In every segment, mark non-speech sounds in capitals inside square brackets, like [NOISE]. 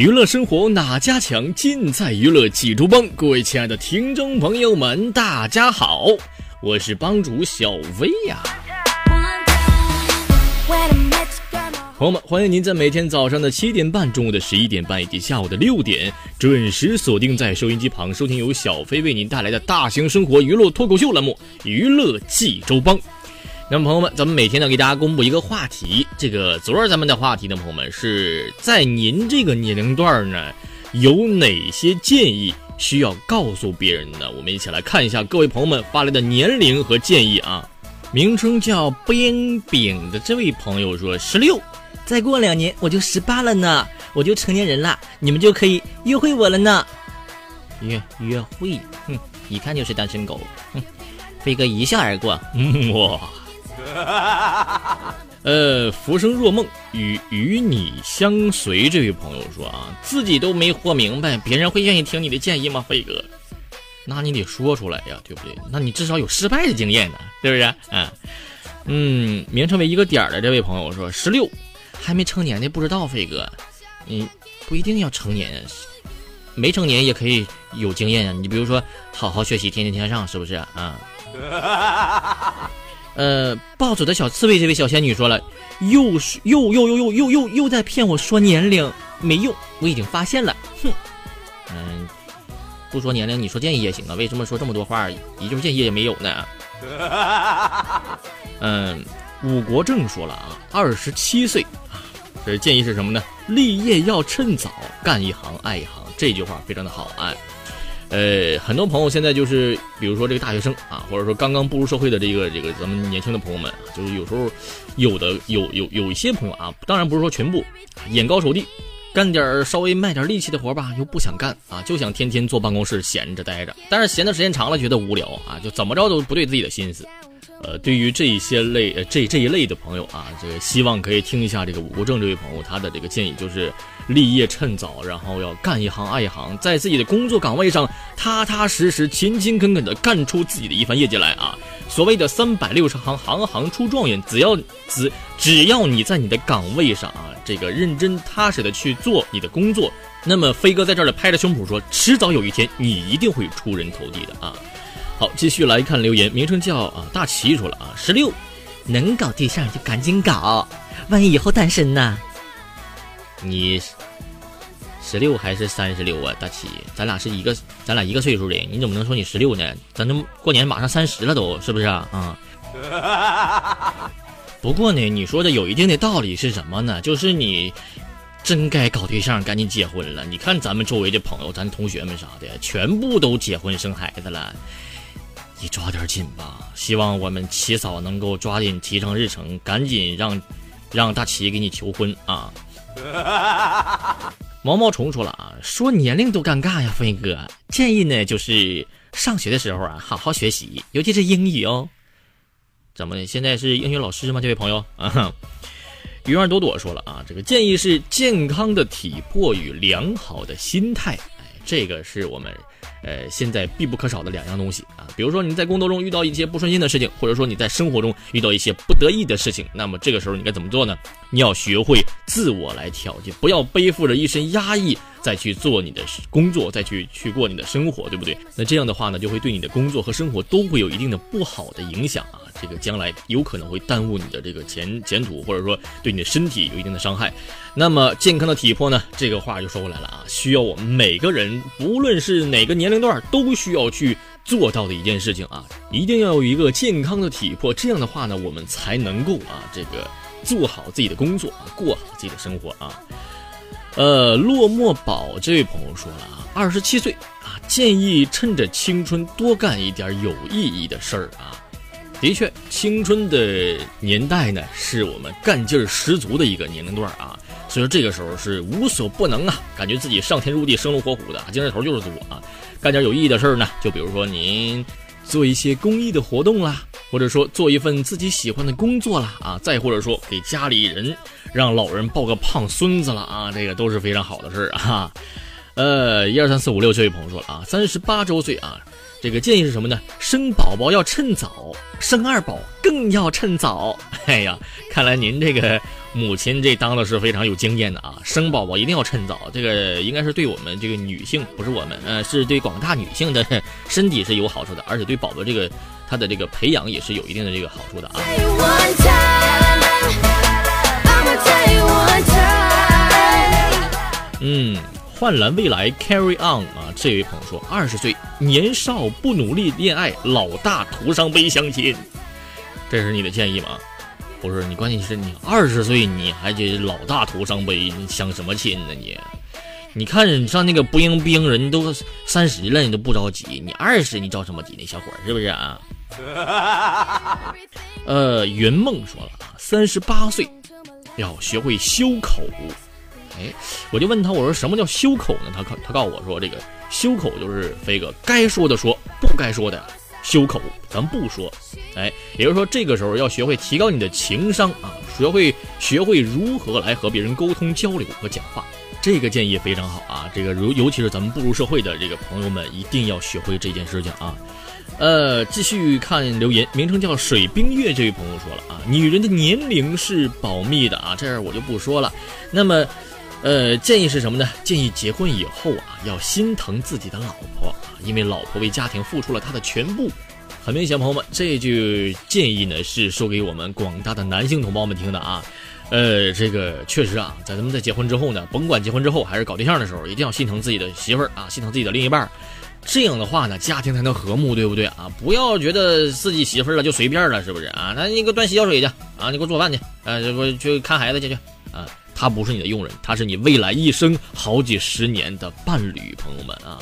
娱乐生活哪家强？尽在娱乐济州帮。各位亲爱的听众朋友们，大家好，我是帮主小薇呀。朋友们，欢迎您在每天早上的七点半、中午的十一点半以及下午的六点，准时锁定在收音机旁，收听由小飞为您带来的大型生活娱乐脱口秀栏目《娱乐济州帮》。那么，朋友们，咱们每天呢给大家公布一个话题。这个昨儿咱们的话题呢，朋友们是在您这个年龄段呢，有哪些建议需要告诉别人呢？我们一起来看一下各位朋友们发来的年龄和建议啊。名称叫冰饼的这位朋友说：十六，再过两年我就十八了呢，我就成年人了，你们就可以约会我了呢。约约会，哼，一看就是单身狗。哼，飞哥一笑而过。嗯哇。[LAUGHS] 呃，浮生若梦与与你相随这位朋友说啊，自己都没活明白，别人会愿意听你的建议吗？飞哥，那你得说出来呀，对不对？那你至少有失败的经验呢，是不是？啊，嗯，名称为一个点的这位朋友说，十六还没成年的不知道，飞哥，你不一定要成年，没成年也可以有经验啊。你比如说，好好学习，天天向上，是不是啊？[LAUGHS] 呃，暴走的小刺猬这位小仙女说了，又是又又又又又又又在骗我说年龄，没用，我已经发现了，哼，嗯，不说年龄，你说建议也行啊，为什么说这么多话，一句建议也没有呢？[LAUGHS] 嗯，武国正说了啊，二十七岁啊，这建议是什么呢？立业要趁早，干一行爱一行，这句话非常的好啊。呃，很多朋友现在就是，比如说这个大学生啊，或者说刚刚步入社会的这个这个咱们年轻的朋友们，就是有时候有的有有有一些朋友啊，当然不是说全部，眼高手低，干点稍微卖点力气的活吧，又不想干啊，就想天天坐办公室闲着待着，但是闲的时间长了觉得无聊啊，就怎么着都不对自己的心思。呃，对于这一些类呃这这一类的朋友啊，这个希望可以听一下这个武国正这位朋友他的这个建议，就是立业趁早，然后要干一行爱一行，在自己的工作岗位上踏踏实实、勤勤恳恳的干出自己的一番业绩来啊！所谓的三百六十行，行行出状元，只要只只要你在你的岗位上啊，这个认真踏实的去做你的工作，那么飞哥在这儿呢拍着胸脯说，迟早有一天你一定会出人头地的啊！好，继续来看留言，名称叫啊大齐说了啊，十六，能搞对象就赶紧搞，万一以后单身呢？你十六还是三十六啊，大齐，咱俩是一个，咱俩一个岁数的，你怎么能说你十六呢？咱这过年马上三十了都，是不是啊？啊。[LAUGHS] 不过呢，你说的有一定的道理是什么呢？就是你真该搞对象，赶紧结婚了。你看咱们周围的朋友，咱同学们啥的，全部都结婚生孩子了。你抓点紧吧，希望我们齐嫂能够抓紧提上日程，赶紧让让大齐给你求婚啊！[LAUGHS] 毛毛虫说了啊，说年龄都尴尬呀，飞哥建议呢就是上学的时候啊好好学习，尤其是英语哦。怎么的？现在是英语老师吗？这位朋友啊，[LAUGHS] 鱼儿朵朵说了啊，这个建议是健康的体魄与良好的心态，哎，这个是我们。呃，现在必不可少的两样东西啊，比如说你在工作中遇到一些不顺心的事情，或者说你在生活中遇到一些不得意的事情，那么这个时候你该怎么做呢？你要学会自我来调节，不要背负着一身压抑再去做你的工作，再去去过你的生活，对不对？那这样的话呢，就会对你的工作和生活都会有一定的不好的影响啊，这个将来有可能会耽误你的这个前前途，或者说对你的身体有一定的伤害。那么健康的体魄呢？这个话就说回来了啊，需要我们每个人，不论是哪个年龄段，都需要去做到的一件事情啊，一定要有一个健康的体魄，这样的话呢，我们才能够啊，这个做好自己的工作啊，过好自己的生活啊。呃，落寞宝这位朋友说了啊，二十七岁啊，建议趁着青春多干一点有意义的事儿啊。的确，青春的年代呢，是我们干劲儿十足的一个年龄段啊。所以说这个时候是无所不能啊，感觉自己上天入地、生龙活虎的，精神头儿就是足啊。干点有意义的事儿呢，就比如说您做一些公益的活动啦，或者说做一份自己喜欢的工作啦啊，再或者说给家里人让老人抱个胖孙子了啊，这个都是非常好的事儿啊。呃，一二三四五六，这位朋友说了啊，三十八周岁啊。这个建议是什么呢？生宝宝要趁早，生二宝更要趁早。[LAUGHS] 哎呀，看来您这个母亲这当的是非常有经验的啊！生宝宝一定要趁早，这个应该是对我们这个女性，不是我们，呃，是对广大女性的身体是有好处的，而且对宝宝这个他的这个培养也是有一定的这个好处的啊。嗯。幻蓝未来，Carry on 啊！这位朋友说，二十岁年少不努力恋爱，老大徒伤悲相亲，这是你的建议吗？不是，你关键是你二十岁你还得老大徒伤悲，你相什么亲呢你？你看你上那个不应不应人都三十了，你都不着急，你二十你着什么急呢？小伙是不是啊？[LAUGHS] 呃，云梦说了啊，三十八岁要学会修口。哎，我就问他，我说什么叫修口呢？他告他告诉我说，这个修口就是飞哥该说的说，不该说的修口，咱不说。哎，也就是说，这个时候要学会提高你的情商啊，学会学会如何来和别人沟通交流和讲话。这个建议非常好啊，这个如尤其是咱们步入社会的这个朋友们，一定要学会这件事情啊。呃，继续看留言，名称叫水冰月这位朋友说了啊，女人的年龄是保密的啊，这样我就不说了。那么。呃，建议是什么呢？建议结婚以后啊，要心疼自己的老婆啊，因为老婆为家庭付出了她的全部。很明显，朋友们，这句建议呢是说给我们广大的男性同胞们听的啊。呃，这个确实啊，在咱们在结婚之后呢，甭管结婚之后还是搞对象的时候，一定要心疼自己的媳妇儿啊，心疼自己的另一半，这样的话呢，家庭才能和睦，对不对啊？不要觉得自己媳妇儿了就随便了，是不是啊？那你给我端洗脚水去啊，你给我做饭去啊，这不去看孩子去去啊。他不是你的佣人，他是你未来一生好几十年的伴侣，朋友们啊！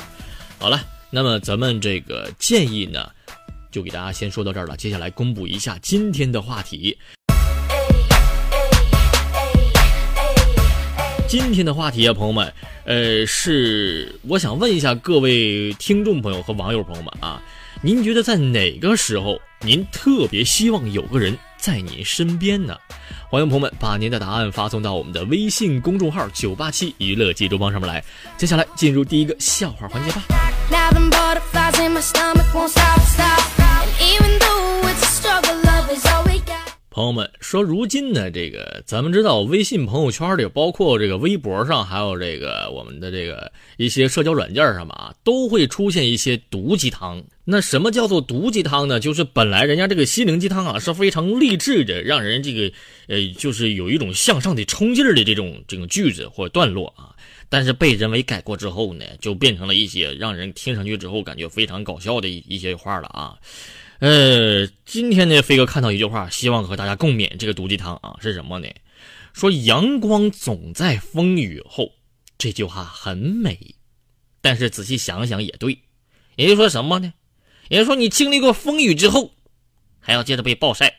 好了，那么咱们这个建议呢，就给大家先说到这儿了。接下来公布一下今天的话题。今天的话题啊，朋友们，呃，是我想问一下各位听众朋友和网友朋友们啊，您觉得在哪个时候您特别希望有个人在您身边呢？欢迎朋友们把您的答案发送到我们的微信公众号“九八七娱乐济州帮”上面来。接下来进入第一个笑话环节吧。朋友们说，如今呢，这个咱们知道，微信朋友圈里，包括这个微博上，还有这个我们的这个一些社交软件上嘛，都会出现一些毒鸡汤。那什么叫做毒鸡汤呢？就是本来人家这个心灵鸡汤啊是非常励志的，让人这个呃，就是有一种向上的冲劲儿的这种这种句子或段落啊，但是被人为改过之后呢，就变成了一些让人听上去之后感觉非常搞笑的一些话了啊。呃，今天呢，飞哥看到一句话，希望和大家共勉这个毒鸡汤啊，是什么呢？说阳光总在风雨后，这句话很美，但是仔细想想也对，也就说什么呢？也就说你经历过风雨之后，还要接着被暴晒。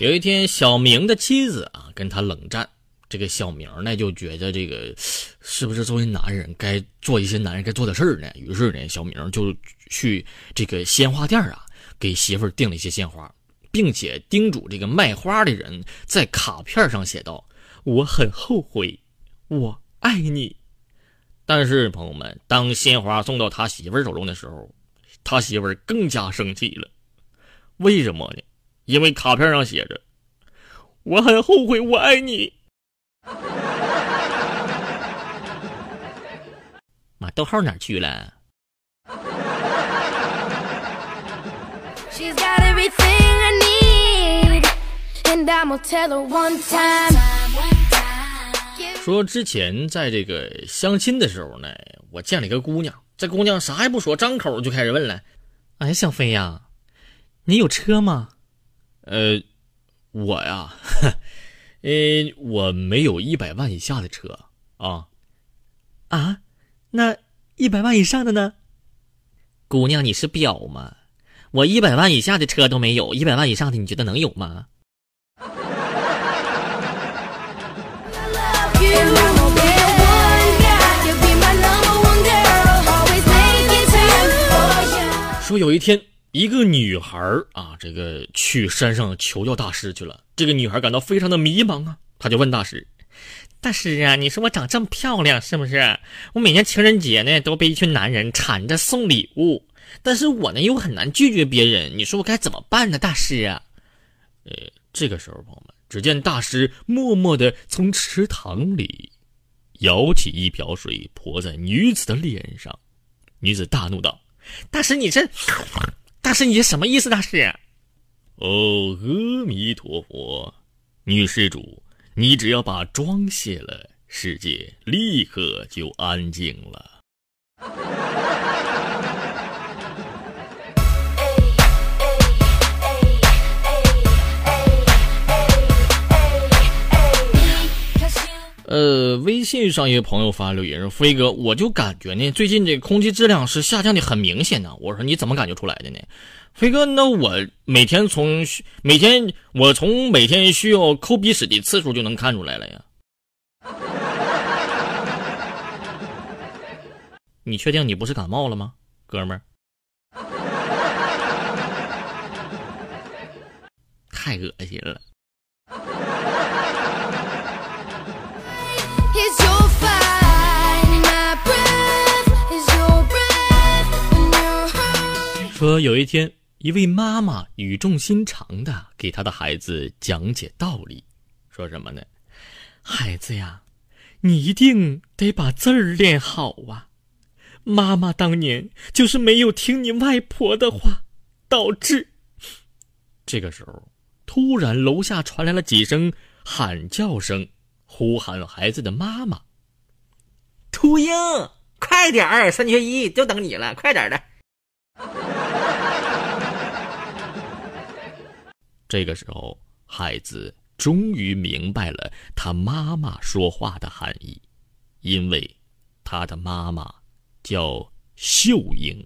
有一天，小明的妻子啊跟他冷战，这个小明呢就觉得这个是不是作为男人该做一些男人该做的事儿呢？于是呢，小明就去这个鲜花店啊给媳妇儿订了一些鲜花，并且叮嘱这个卖花的人在卡片上写道：“我很后悔，我爱你。”但是朋友们，当鲜花送到他媳妇儿手中的时候，他媳妇儿更加生气了。为什么呢？因为卡片上写着：“我很后悔，我爱你。”妈，逗号哪去了？说之前在这个相亲的时候呢，我见了一个姑娘，这姑娘啥也不说，张口就开始问了：“哎，小飞呀，你有车吗？”呃，我呀，呃，我没有一百万以下的车啊。啊，那一百万以上的呢？姑娘，你是婊吗？我一百万以下的车都没有，一百万以上的你觉得能有吗？说有一天，一个女孩啊，这个去山上求教大师去了。这个女孩感到非常的迷茫啊，她就问大师：“大师啊，你说我长这么漂亮，是不是？我每年情人节呢，都被一群男人缠着送礼物，但是我呢又很难拒绝别人，你说我该怎么办呢？大师啊？”呃，这个时候，朋友们，只见大师默默的从池塘里舀起一瓢水，泼在女子的脸上。女子大怒道。大师，你这，大师，你这什么意思？大师，哦，阿弥陀佛，女施主，你只要把妆卸了，世界立刻就安静了。呃，微信上一个朋友发留言说：“飞哥，我就感觉呢，最近这空气质量是下降的很明显呢。”我说：“你怎么感觉出来的呢？”飞哥，那我每天从每天我从每天需要抠鼻屎的次数就能看出来了呀。[LAUGHS] 你确定你不是感冒了吗，哥们儿？[LAUGHS] 太恶心了。说有一天，一位妈妈语重心长的给她的孩子讲解道理，说什么呢？孩子呀，你一定得把字儿练好啊！妈妈当年就是没有听你外婆的话，导致……这个时候，突然楼下传来了几声喊叫声，呼喊孩子的妈妈：“秃鹰，快点儿，三缺一就等你了，快点的。”这个时候，孩子终于明白了他妈妈说话的含义，因为他的妈妈叫秀英。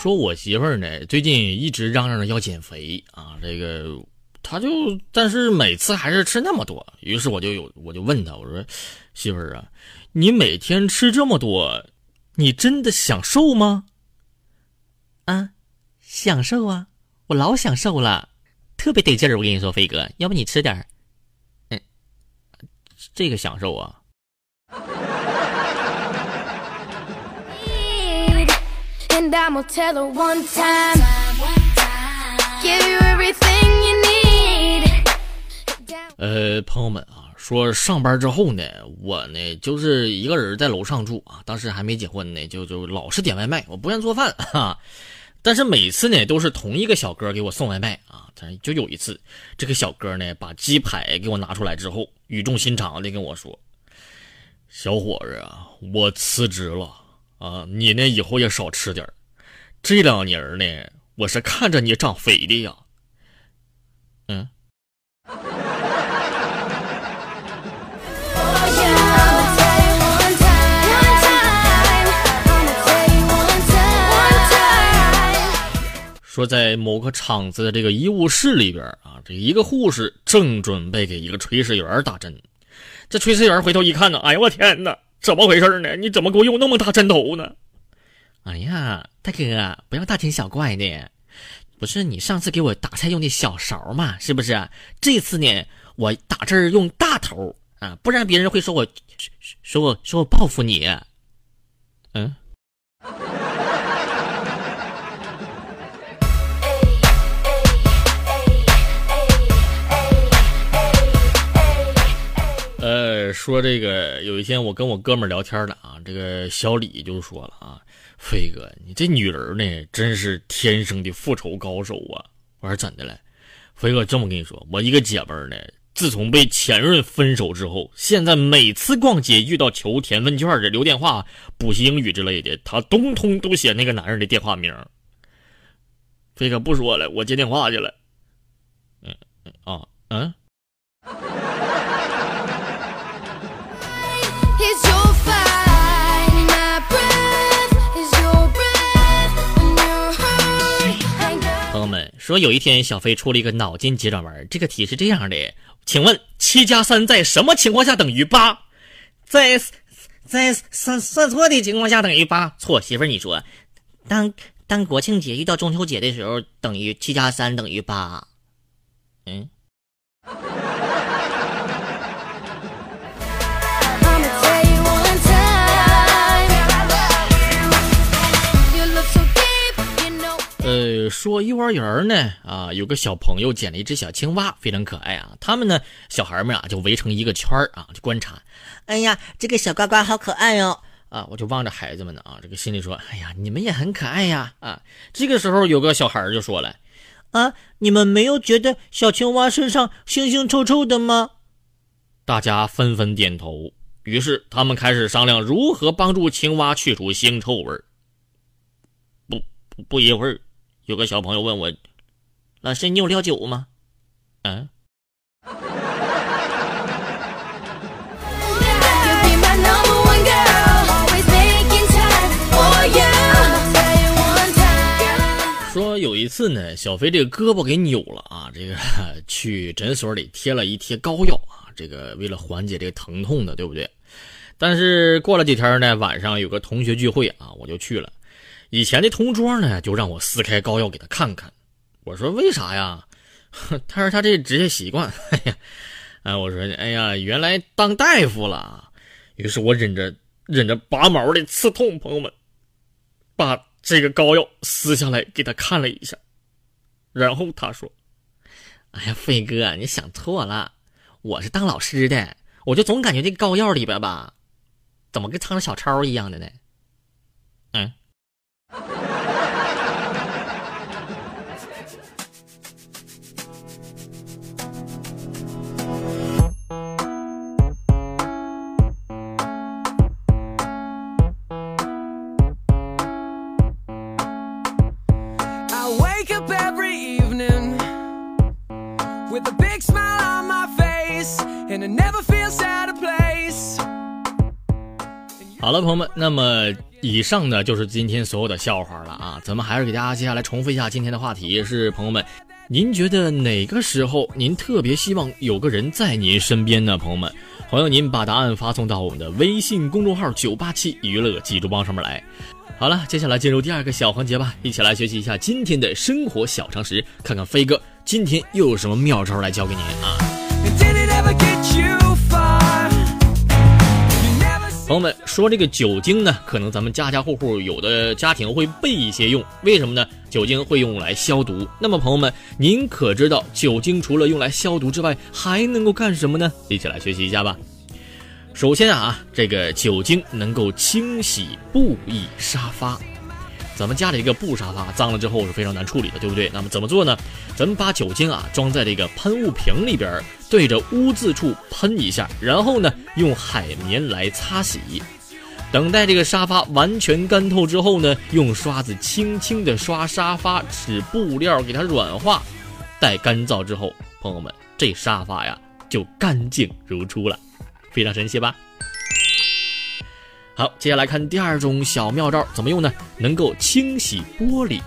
说我媳妇儿呢，最近一直嚷嚷着要减肥啊，这个。他就，但是每次还是吃那么多。于是我就有，我就问他，我说：“媳妇儿啊，你每天吃这么多，你真的享受吗？”啊，享受啊，我老享受了，特别得劲儿。我跟你说，飞哥，要不你吃点儿？嗯，这个享受啊。[LAUGHS] 朋友们啊，说上班之后呢，我呢就是一个人在楼上住啊，当时还没结婚呢，就就老是点外卖，我不愿做饭哈。[LAUGHS] 但是每次呢都是同一个小哥给我送外卖啊，但就有一次，这个小哥呢把鸡排给我拿出来之后，语重心长的跟我说：“小伙子啊，我辞职了啊，你呢以后也少吃点这两年呢，我是看着你长肥的呀。”嗯。说在某个厂子的这个医务室里边啊，这一个护士正准备给一个炊事员打针，这炊事员回头一看呢，哎呀我天哪，怎么回事呢？你怎么给我用那么大针头呢？哎呀，大哥不要大惊小怪的，不是你上次给我打菜用的小勺嘛，是不是？这次呢，我打针用大头啊，不然别人会说我，说我说我报复你，嗯。呃说这个，有一天我跟我哥们儿聊天了啊，这个小李就说了啊，飞哥，你这女人呢，真是天生的复仇高手啊！我说怎的了？飞哥这么跟你说，我一个姐们儿呢，自从被前任分手之后，现在每次逛街遇到求填问卷的、留电话、补习英语之类的，她通通都写那个男人的电话名。飞哥不说了，我接电话去了。嗯嗯啊嗯。们说，有一天小飞出了一个脑筋急转弯，这个题是这样的：请问七加三在什么情况下等于八？在在算算错的情况下等于八。错，媳妇儿你说，当当国庆节遇到中秋节的时候，等于七加三等于八。嗯。说幼儿园呢，啊，有个小朋友捡了一只小青蛙，非常可爱啊。他们呢，小孩们啊，就围成一个圈儿啊，就观察。哎呀，这个小呱呱好可爱哦！啊，我就望着孩子们呢啊，这个心里说，哎呀，你们也很可爱呀啊。这个时候，有个小孩就说了，啊，你们没有觉得小青蛙身上腥腥臭臭的吗？大家纷纷点头。于是他们开始商量如何帮助青蛙去除腥臭味儿。不不一会儿。有个小朋友问我：“老师，你有料酒吗？”嗯。说有一次呢，小飞这个胳膊给扭了啊，这个 [LAUGHS] 去诊所里贴了一贴膏药啊，这个为了缓解这个疼痛的，对不对？但是过了几天呢，晚上有个同学聚会啊，我就去了。以前的同桌呢，就让我撕开膏药给他看看。我说为啥呀？[LAUGHS] 他说他这职业习惯。[LAUGHS] 哎呀，哎，我说哎呀，原来当大夫了。于是我忍着忍着拔毛的刺痛，朋友们，把这个膏药撕下来给他看了一下。然后他说：“哎呀，飞哥，你想错了，我是当老师的，我就总感觉这膏药里边吧，怎么跟藏着小抄一样的呢？”好了，朋友们，那么以上呢就是今天所有的笑话了啊！咱们还是给大家接下来重复一下今天的话题是：朋友们，您觉得哪个时候您特别希望有个人在您身边呢？朋友们，欢迎您把答案发送到我们的微信公众号“九八七娱乐记住帮”上面来。好了，接下来进入第二个小环节吧，一起来学习一下今天的生活小常识，看看飞哥今天又有什么妙招来教给您啊！朋友们说这个酒精呢，可能咱们家家户户有的家庭会备一些用，为什么呢？酒精会用来消毒。那么朋友们，您可知道酒精除了用来消毒之外，还能够干什么呢？一起来学习一下吧。首先啊，这个酒精能够清洗布艺沙发。咱们家里一个布沙发脏了之后是非常难处理的，对不对？那么怎么做呢？咱们把酒精啊装在这个喷雾瓶里边，对着污渍处喷一下，然后呢用海绵来擦洗。等待这个沙发完全干透之后呢，用刷子轻轻的刷沙发，使布料给它软化。待干燥之后，朋友们，这沙发呀就干净如初了，非常神奇吧？好，接下来看第二种小妙招，怎么用呢？能够清洗玻璃。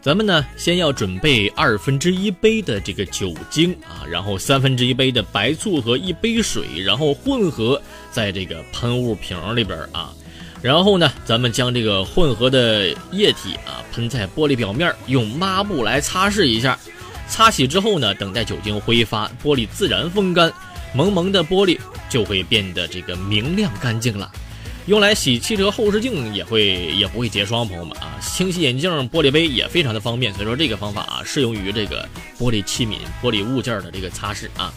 咱们呢，先要准备二分之一杯的这个酒精啊，然后三分之一杯的白醋和一杯水，然后混合在这个喷雾瓶里边啊。然后呢，咱们将这个混合的液体啊喷在玻璃表面，用抹布来擦拭一下。擦洗之后呢，等待酒精挥发，玻璃自然风干，蒙蒙的玻璃就会变得这个明亮干净了。用来洗汽车后视镜也会也不会结霜，朋友们啊，清洗眼镜、玻璃杯也非常的方便，所以说这个方法啊适用于这个玻璃器皿、玻璃物件的这个擦拭啊。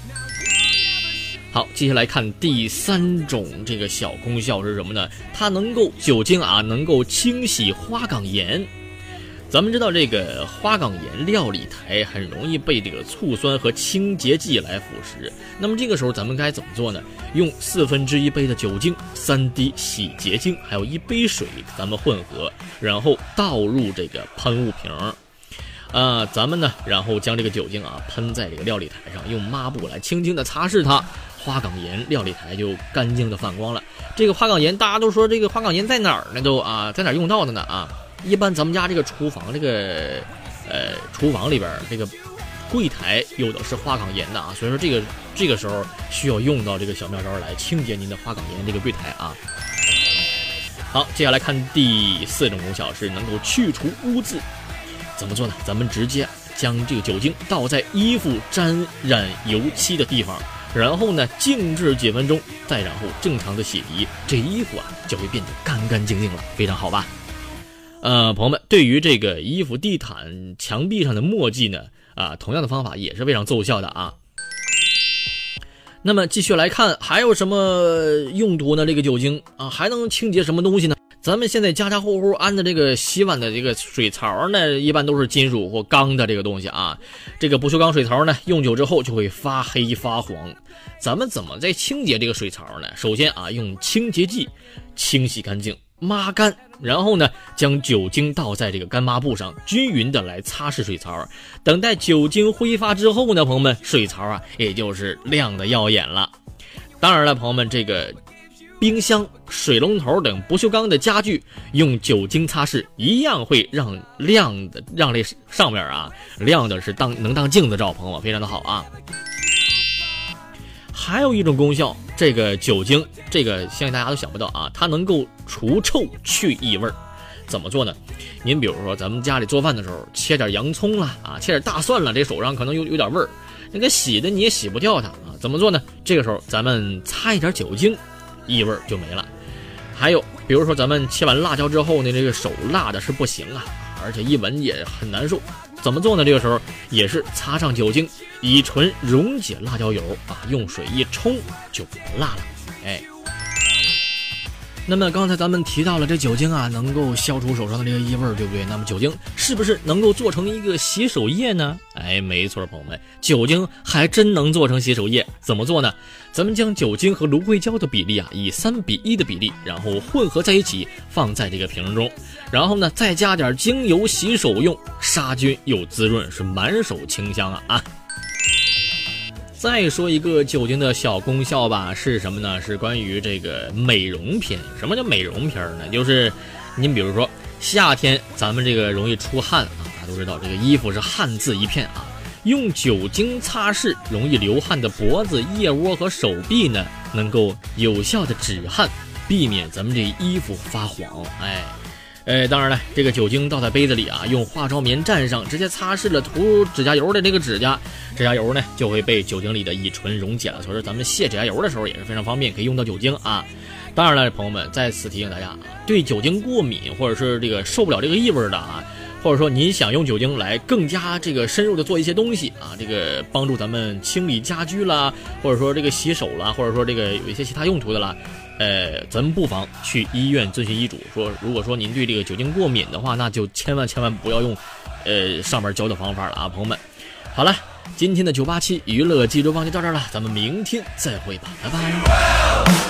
好，接下来看第三种这个小功效是什么呢？它能够酒精啊，能够清洗花岗岩。咱们知道这个花岗岩料理台很容易被这个醋酸和清洁剂来腐蚀。那么这个时候咱们该怎么做呢？用四分之一杯的酒精、三滴洗洁精，还有一杯水，咱们混合，然后倒入这个喷雾瓶。啊，咱们呢，然后将这个酒精啊喷在这个料理台上，用抹布来轻轻的擦拭它，花岗岩料理台就干净的反光了。这个花岗岩，大家都说这个花岗岩在哪儿呢？都啊，在哪儿用到的呢？啊，一般咱们家这个厨房这个，呃，厨房里边这个柜台有的是花岗岩的啊，所以说这个这个时候需要用到这个小妙招来清洁您的花岗岩这个柜台啊。好，接下来看第四种功效是能够去除污渍。怎么做呢？咱们直接将这个酒精倒在衣服沾染油漆的地方，然后呢静置几分钟，再然后正常的洗涤，这衣服啊就会变得干干净净了，非常好吧？呃，朋友们，对于这个衣服、地毯、墙壁上的墨迹呢，啊，同样的方法也是非常奏效的啊。那么继续来看，还有什么用途呢？这个酒精啊，还能清洁什么东西呢？咱们现在家家户户安的这个洗碗的这个水槽呢，一般都是金属或钢的这个东西啊。这个不锈钢水槽呢，用久之后就会发黑发黄。咱们怎么在清洁这个水槽呢？首先啊，用清洁剂清洗干净，抹干，然后呢，将酒精倒在这个干抹布上，均匀的来擦拭水槽。等待酒精挥发之后呢，朋友们，水槽啊，也就是亮的耀眼了。当然了，朋友们，这个。冰箱、水龙头等不锈钢的家具，用酒精擦拭，一样会让亮的，让这上面啊亮的是当能当镜子照，朋友们非常的好啊。还有一种功效，这个酒精，这个相信大家都想不到啊，它能够除臭去异味儿怎么做呢？您比如说咱们家里做饭的时候，切点洋葱了啊，切点大蒜了，这手上可能有有点味儿，那个洗的你也洗不掉它啊。怎么做呢？这个时候咱们擦一点酒精。异味就没了。还有，比如说咱们切完辣椒之后呢，这个手辣的是不行啊，而且一闻也很难受。怎么做呢？这个时候也是擦上酒精，乙醇溶解辣椒油啊，用水一冲就不辣了。哎。那么刚才咱们提到了这酒精啊，能够消除手上的这个异味，对不对？那么酒精是不是能够做成一个洗手液呢？哎，没错，朋友们，酒精还真能做成洗手液。怎么做呢？咱们将酒精和芦荟胶的比例啊，以三比一的比例，然后混合在一起，放在这个瓶中，然后呢，再加点精油洗手用，杀菌又滋润，是满手清香啊啊！再说一个酒精的小功效吧，是什么呢？是关于这个美容片。什么叫美容片呢？就是您比如说夏天，咱们这个容易出汗啊，大家都知道这个衣服是汗渍一片啊。用酒精擦拭容易流汗的脖子、腋窝和手臂呢，能够有效的止汗，避免咱们这衣服发黄。哎。呃，当然了，这个酒精倒在杯子里啊，用化妆棉蘸上，直接擦拭了涂指甲油的这个指甲，指甲油呢就会被酒精里的乙醇溶解了。所以说咱们卸指甲油的时候也是非常方便，可以用到酒精啊。当然了，朋友们，再次提醒大家啊，对酒精过敏或者是这个受不了这个异味的啊，或者说您想用酒精来更加这个深入的做一些东西啊，这个帮助咱们清理家居啦，或者说这个洗手啦，或者说这个有一些其他用途的啦。呃，咱们不妨去医院遵循医嘱，说如果说您对这个酒精过敏的话，那就千万千万不要用，呃，上面教的方法了啊，朋友们。好了，今天的九八七娱乐记者帮就到这儿了，咱们明天再会吧，拜拜。